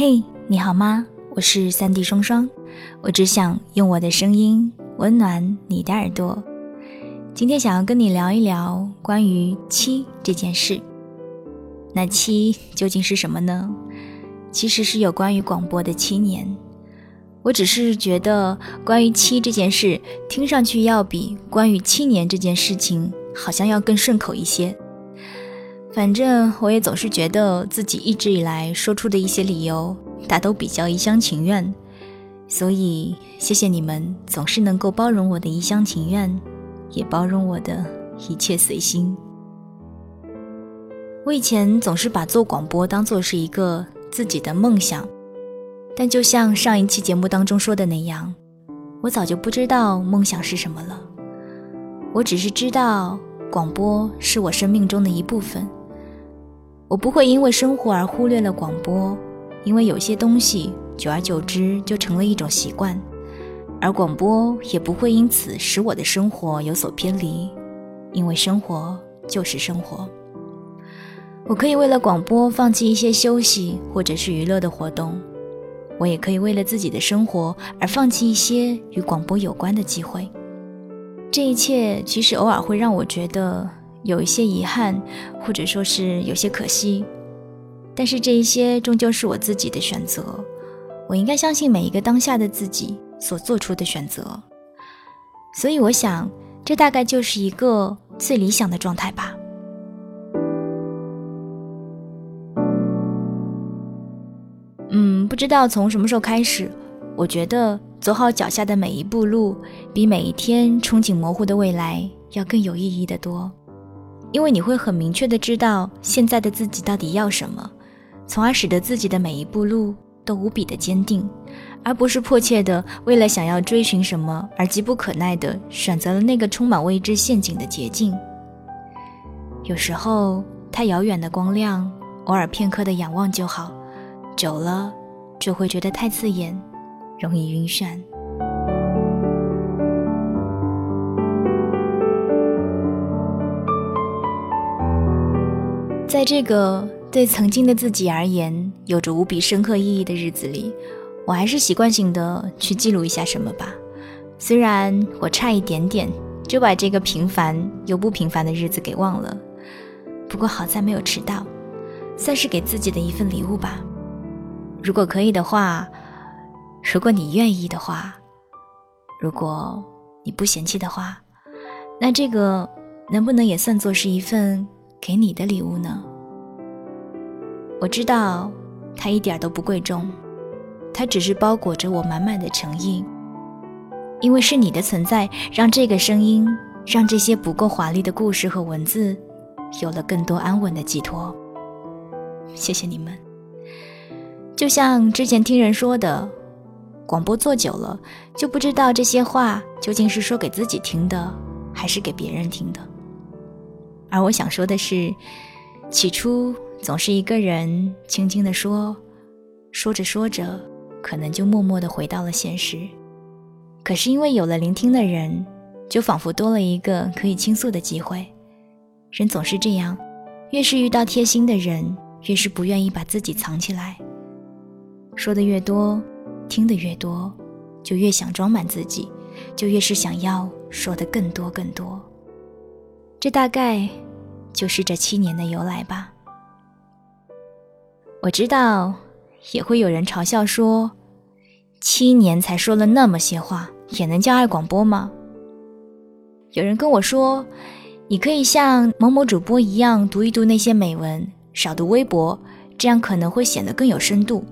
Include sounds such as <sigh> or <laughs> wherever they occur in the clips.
嘿，你好吗？我是三 D 双双，我只想用我的声音温暖你的耳朵。今天想要跟你聊一聊关于七这件事。那七究竟是什么呢？其实是有关于广播的七年。我只是觉得关于七这件事，听上去要比关于七年这件事情好像要更顺口一些。反正我也总是觉得自己一直以来说出的一些理由，大都比较一厢情愿，所以谢谢你们总是能够包容我的一厢情愿，也包容我的一切随心。我以前总是把做广播当做是一个自己的梦想，但就像上一期节目当中说的那样，我早就不知道梦想是什么了。我只是知道广播是我生命中的一部分。我不会因为生活而忽略了广播，因为有些东西久而久之就成了一种习惯，而广播也不会因此使我的生活有所偏离，因为生活就是生活。我可以为了广播放弃一些休息或者是娱乐的活动，我也可以为了自己的生活而放弃一些与广播有关的机会。这一切其实偶尔会让我觉得。有一些遗憾，或者说是有些可惜，但是这一些终究是我自己的选择。我应该相信每一个当下的自己所做出的选择，所以我想，这大概就是一个最理想的状态吧。嗯，不知道从什么时候开始，我觉得走好脚下的每一步路，比每一天憧憬模糊的未来要更有意义的多。因为你会很明确的知道现在的自己到底要什么，从而使得自己的每一步路都无比的坚定，而不是迫切的为了想要追寻什么而急不可耐的选择了那个充满未知陷阱的捷径。有时候太遥远的光亮，偶尔片刻的仰望就好，久了就会觉得太刺眼，容易晕眩。在这个对曾经的自己而言有着无比深刻意义的日子里，我还是习惯性的去记录一下什么吧。虽然我差一点点就把这个平凡又不平凡的日子给忘了，不过好在没有迟到，算是给自己的一份礼物吧。如果可以的话，如果你愿意的话，如果你不嫌弃的话，那这个能不能也算作是一份？给你的礼物呢？我知道，它一点都不贵重，它只是包裹着我满满的诚意。因为是你的存在，让这个声音，让这些不够华丽的故事和文字，有了更多安稳的寄托。谢谢你们。就像之前听人说的，广播做久了，就不知道这些话究竟是说给自己听的，还是给别人听的。而我想说的是，起初总是一个人轻轻地说，说着说着，可能就默默地回到了现实。可是因为有了聆听的人，就仿佛多了一个可以倾诉的机会。人总是这样，越是遇到贴心的人，越是不愿意把自己藏起来。说的越多，听得越多，就越想装满自己，就越是想要说的更多更多。这大概就是这七年的由来吧。我知道，也会有人嘲笑说，七年才说了那么些话，也能叫爱广播吗？有人跟我说，你可以像某某主播一样读一读那些美文，少读微博，这样可能会显得更有深度。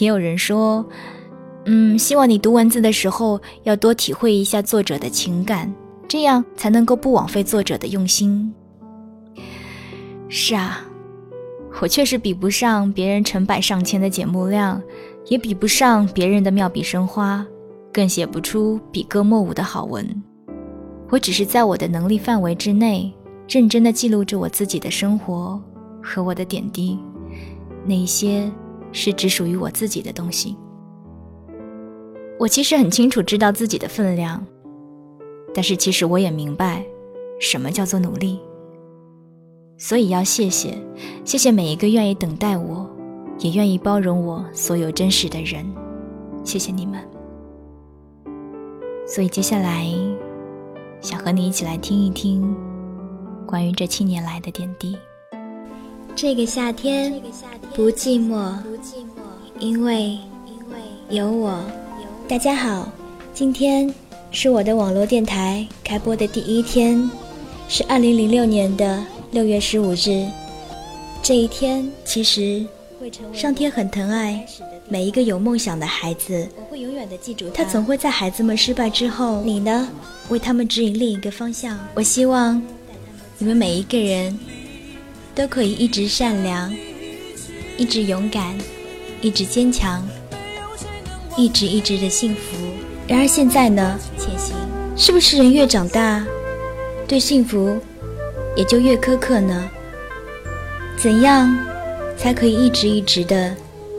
也有人说，嗯，希望你读文字的时候要多体会一下作者的情感。这样才能够不枉费作者的用心。是啊，我确实比不上别人成百上千的节目量，也比不上别人的妙笔生花，更写不出笔歌墨舞的好文。我只是在我的能力范围之内，认真的记录着我自己的生活和我的点滴，那些是只属于我自己的东西。我其实很清楚知道自己的分量。但是其实我也明白，什么叫做努力。所以要谢谢，谢谢每一个愿意等待我，也愿意包容我所有真实的人。谢谢你们。所以接下来，想和你一起来听一听关于这七年来的点滴。这个夏天不寂寞，因为有我。大家好，今天是我的网络电台开播的第一天，是二零零六年的六月十五日。这一天，其实上天很疼爱每一个有梦想的孩子。我会永远的记住他。他总会在孩子们失败之后，你呢，为他们指引另一个方向。我希望你们每一个人都可以一直善良，一直勇敢，一直坚强。一直一直的幸福。然而现在呢？是不是人越长大，对幸福也就越苛刻呢？怎样才可以一直一直的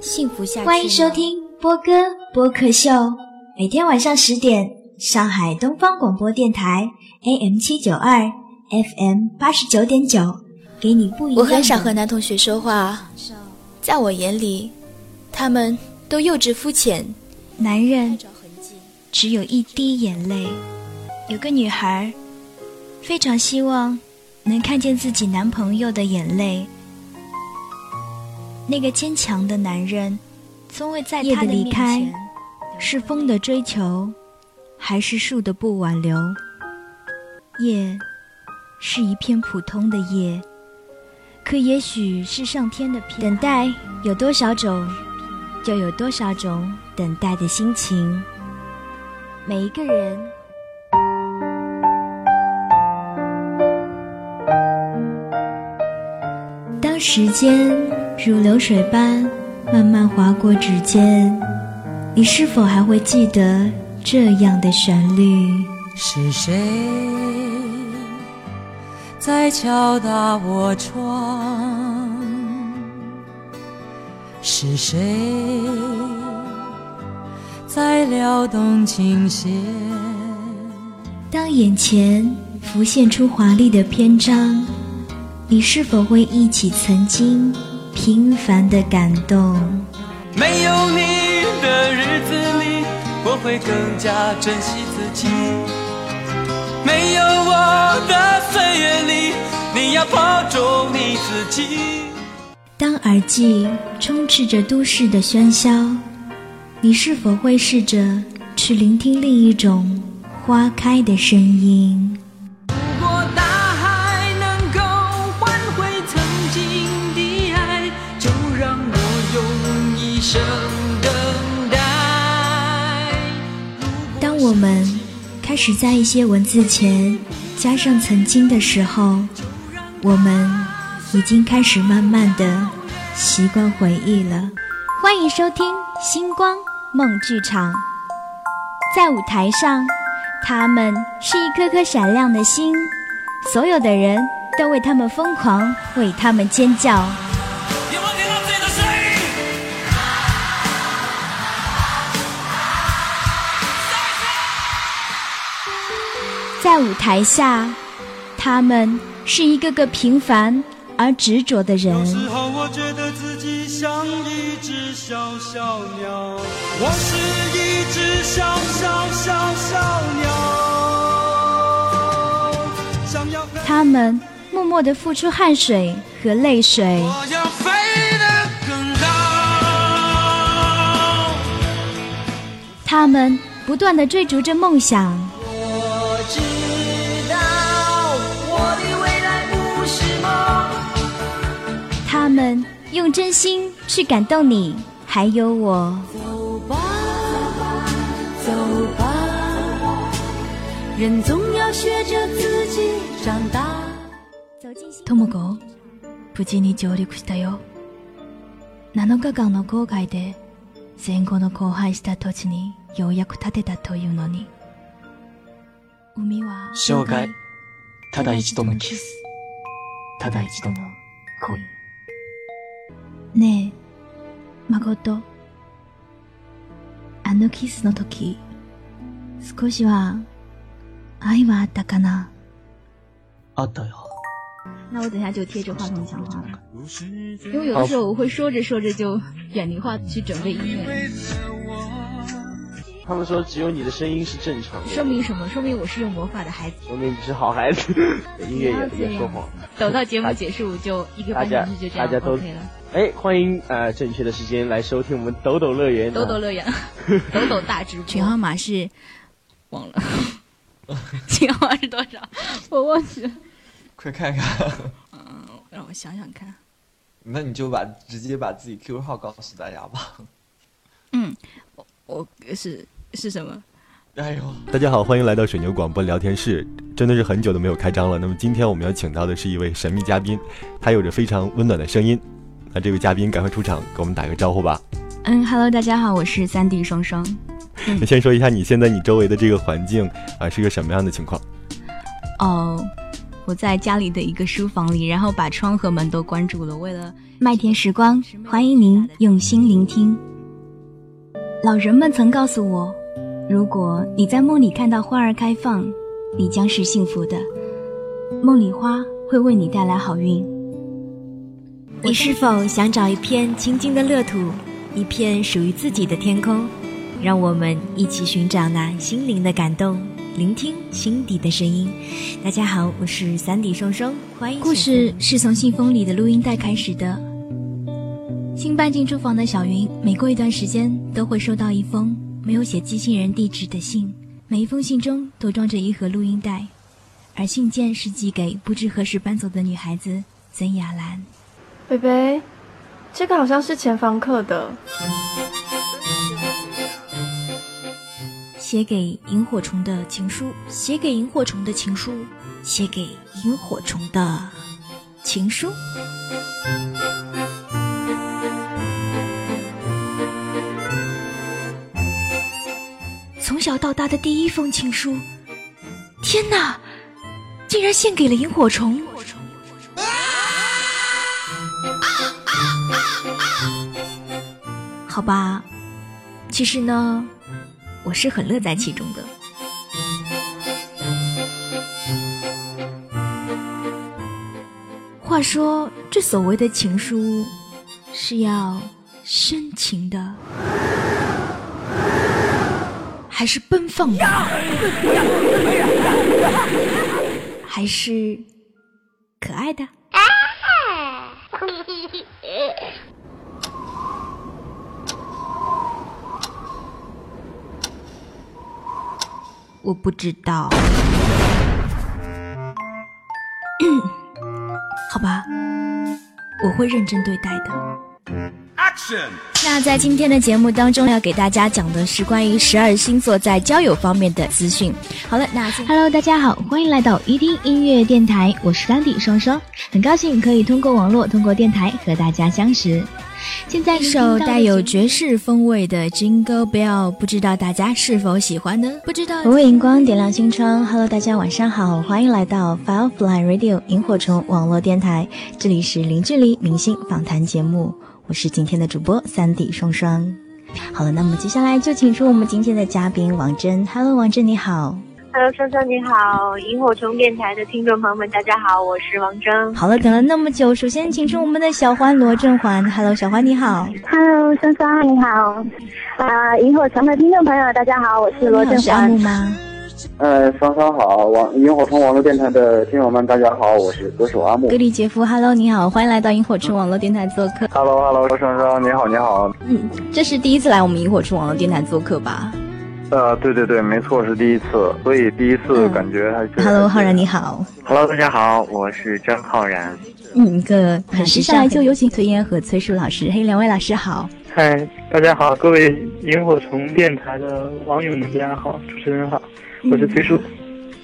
幸福下去？欢迎收听波哥播客秀，每天晚上十点，上海东方广播电台 AM 七九二 FM 八十九点九，给你不一样。我很少和男同学说话，在我眼里，他们都幼稚肤浅。男人只有一滴眼泪。有个女孩非常希望能看见自己男朋友的眼泪。那个坚强的男人从未在夜的离开，是风的追求，还是树的不挽留？夜是一片普通的夜，可也许是上天的偏等待。有多少种？就有多少种等待的心情。每一个人，当时间如流水般慢慢划过指尖，你是否还会记得这样的旋律？是谁在敲打我窗？是谁在撩动琴弦？当眼前浮现出华丽的篇章，你是否会忆起曾经平凡的感动？没有你的日子里，我会更加珍惜自己。没有我的岁月里，你要保重你自己。当耳际充斥着都市的喧嚣，你是否会试着去聆听另一种花开的声音？如果大海能够换回曾经的爱，就让我用一生等待。当我们开始在一些文字前加上曾经的时候，我们。已经开始慢慢的习惯回忆了。欢迎收听星光梦剧场。在舞台上，他们是一颗颗闪亮的星，所有的人都为他们疯狂，为他们尖叫。在舞台下，他们是一个个平凡。而执着的人。有时候我觉得自己像一只小小鸟，我是一只小小小小鸟。他们默默的付出汗水和泪水。我要飞得更高。他们不断的追逐着梦想。们用真心去感动你，还有我。走吧，走吧，人总要学着自己长大。とも子、無事に上陸したよ。7日間の航海で戦後の荒廃した土地にようやく建てたというのに。海は生涯、ただ一度のキス、ただ一度の恋。 ねえ、誠。あのキスの時、少しは愛はあったかなあったよ。 那我等下就贴着话筒讲话了，因为有的时候我会说着说着就远离话去准备音乐。他们说只有你的声音是正常的，说明什么？说明我是有魔法的孩子，说明你是好孩子。<laughs> <laughs> 音乐也也说谎。等到节目结束就一个半小时就这样 OK 了。 哎，欢迎呃正确的时间来收听我们抖抖乐园。抖抖乐园，<laughs> 抖抖大直播。群号码是忘了，<laughs> 群号码是多少？我忘记了。快看看，嗯，让我想想看。那你就把直接把自己 QQ 号告诉大家吧。嗯，我我是是什么？哎呦，大家好，欢迎来到水牛广播聊天室，真的是很久都没有开张了。那么今天我们要请到的是一位神秘嘉宾，他有着非常温暖的声音。那这位嘉宾赶快出场，给我们打个招呼吧。嗯，Hello，大家好，我是三 D 双双。那先说一下你现在你周围的这个环境啊是个什么样的情况？哦。我在家里的一个书房里，然后把窗和门都关住了。为了麦田时光，欢迎您用心聆听。老人们曾告诉我，如果你在梦里看到花儿开放，你将是幸福的。梦里花会为你带来好运。你是否想找一片清静的乐土，一片属于自己的天空？让我们一起寻找那心灵的感动。聆听心底的声音。大家好，我是三弟双双，欢迎。故事是从信封里的录音带开始的。新搬进住房的小云，每过一段时间都会收到一封没有写寄信人地址的信，每一封信中都装着一盒录音带，而信件是寄给不知何时搬走的女孩子曾雅兰。贝贝，这个好像是前房客的。写给萤火虫的情书，写给萤火虫的情书，写给萤火虫的情书。从小到大的第一封情书，天哪，竟然献给了萤火虫！好吧，其实呢。我是很乐在其中的。话说，这所谓的情书，是要深情的，还是奔放的，还是可爱的？<laughs> 我不知道，<clears throat> 好吧，我会认真对待的。Action！那在今天的节目当中，要给大家讲的是关于十二星座在交友方面的资讯。好了，那 Hello，大家好，欢迎来到一听音乐电台，我是丹迪双双，很高兴可以通过网络，通过电台和大家相识。现在一首带有爵士风味的 Jingle Bell，不知道大家是否喜欢呢？不知道。我为荧光点亮心窗，Hello，大家晚上好，欢迎来到 Firefly Radio 萤火虫网络电台，这里是零距离明星访谈节目，我是今天的主播三 D 双双。好了，那么接下来就请出我们今天的嘉宾王真，Hello，王真你好。Hello，双双你好，萤火虫电台的听众朋友们，大家好，我是王铮。好了，等了那么久，首先请出我们的小欢罗振环。Hello，小欢你好。Hello，双双你好。啊，萤火虫的听众朋友，大家好，我是罗振环。阿木吗？呃，双双好，网萤火虫网络电台的听友们，大家好，我是歌手阿木。格里杰夫，Hello，你好，欢迎来到萤火虫网络电台做客。Hello，Hello，双双你好，你好。嗯，这是第一次来我们萤火虫网络电台做客吧？呃，对对对，没错，是第一次，所以第一次感觉还是。Hello，浩然你好。Hello，大家好，我是张浩然。嗯，一个很时尚。就有请崔燕和崔树老师，嘿，两位老师好。嗨，大家好，各位萤火虫电台的网友们，大家好，主持人好，我是崔树。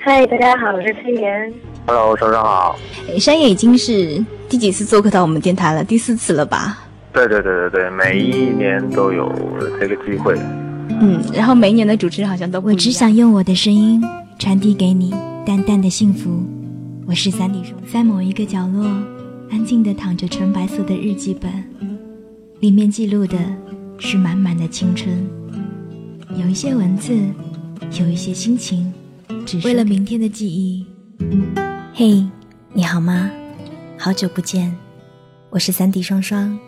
嗨，大家好，我是崔岩。Hello，早上好。山野已经是第几次做客到我们电台了？第四次了吧？对对对对对，每一年都有这个机会。嗯，然后每一年的主持人好像都不我只想用我的声音传递给你淡淡的幸福。我是三弟叔，在某一个角落，安静的躺着纯白色的日记本，里面记录的是满满的青春，有一些文字，有一些心情，只是为了明天的记忆。嘿，你好吗？好久不见，我是三弟双双，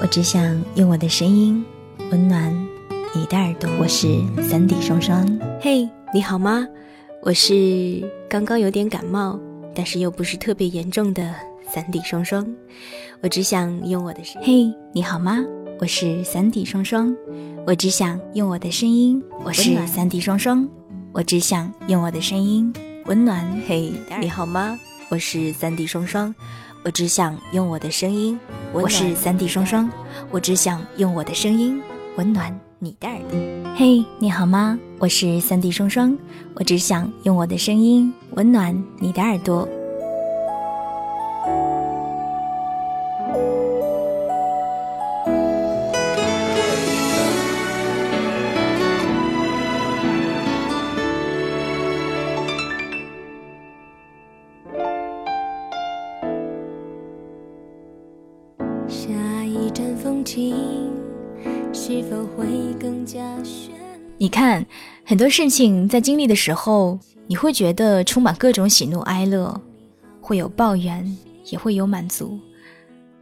我只想用我的声音温暖你的耳朵。我是三 D 双双，嘿，你好吗？我是刚刚有点感冒，但是又不是特别严重的三 D 双双。我只想用我的声，嘿，你好吗？我是三 D 双双，我只想用我的声音。我是三 D 双双，我只想用我的声音温暖。嘿，你好吗？我是三 D 双双，我只想用我的声音。我是三 D 双双，我只想用我的声音温暖你的耳朵。嘿，你好吗？我是三 D 双双，我只想用我的声音温暖你的耳朵。否会更加你看，很多事情在经历的时候，你会觉得充满各种喜怒哀乐，会有抱怨，也会有满足。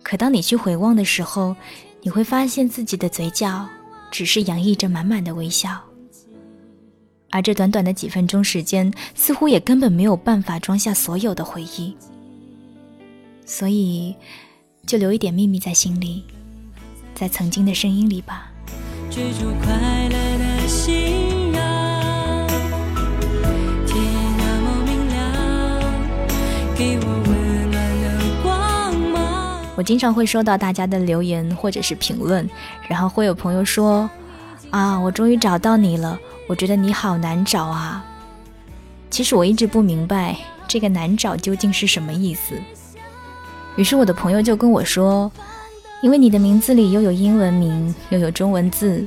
可当你去回望的时候，你会发现自己的嘴角只是洋溢着满满的微笑，而这短短的几分钟时间，似乎也根本没有办法装下所有的回忆。所以，就留一点秘密在心里，在曾经的声音里吧。追逐快乐的信仰，天那么明亮，给我温暖的光芒。我经常会收到大家的留言或者是评论，然后会有朋友说：“啊，我终于找到你了，我觉得你好难找啊。”其实我一直不明白这个难找究竟是什么意思。于是我的朋友就跟我说。因为你的名字里又有英文名又有中文字，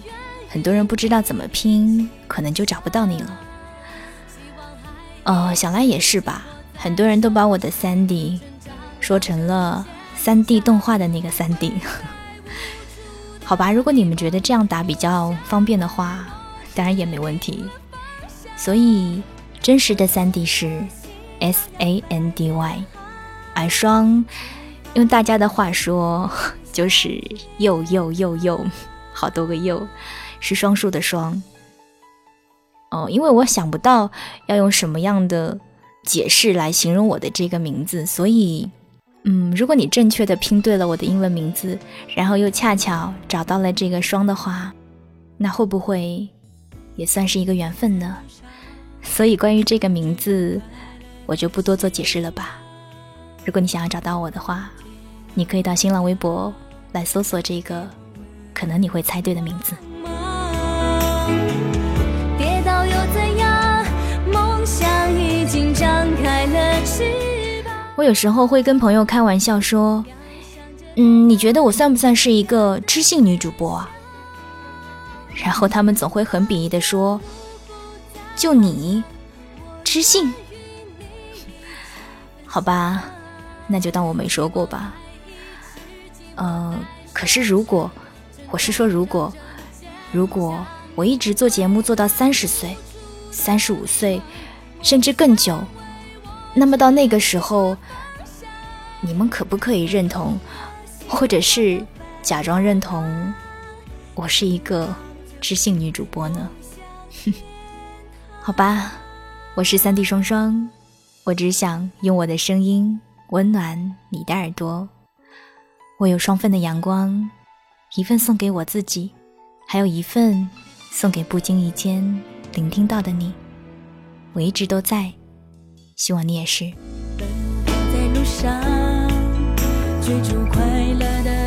很多人不知道怎么拼，可能就找不到你了。哦，想来也是吧，很多人都把我的三 D 说成了三 D 动画的那个三 D。<laughs> 好吧，如果你们觉得这样打比较方便的话，当然也没问题。所以真实的三 D 是 S A N D Y，而双用大家的话说。就是又又又又，好多个又，是双数的双。哦，因为我想不到要用什么样的解释来形容我的这个名字，所以，嗯，如果你正确的拼对了我的英文名字，然后又恰巧找到了这个双的话，那会不会也算是一个缘分呢？所以关于这个名字，我就不多做解释了吧。如果你想要找到我的话。你可以到新浪微博来搜索这个，可能你会猜对的名字。我有时候会跟朋友开玩笑说：“嗯，你觉得我算不算是一个知性女主播啊？”然后他们总会很鄙夷的说：“就你，知性？<laughs> 好吧，那就当我没说过吧。”呃，可是如果，我是说如果，如果我一直做节目做到三十岁、三十五岁，甚至更久，那么到那个时候，你们可不可以认同，或者是假装认同，我是一个知性女主播呢？哼 <laughs> 好吧，我是三 D 双双，我只想用我的声音温暖你的耳朵。我有双份的阳光，一份送给我自己，还有一份送给不经意间聆听到的你。我一直都在，希望你也是。奔跑在路上追逐快乐的。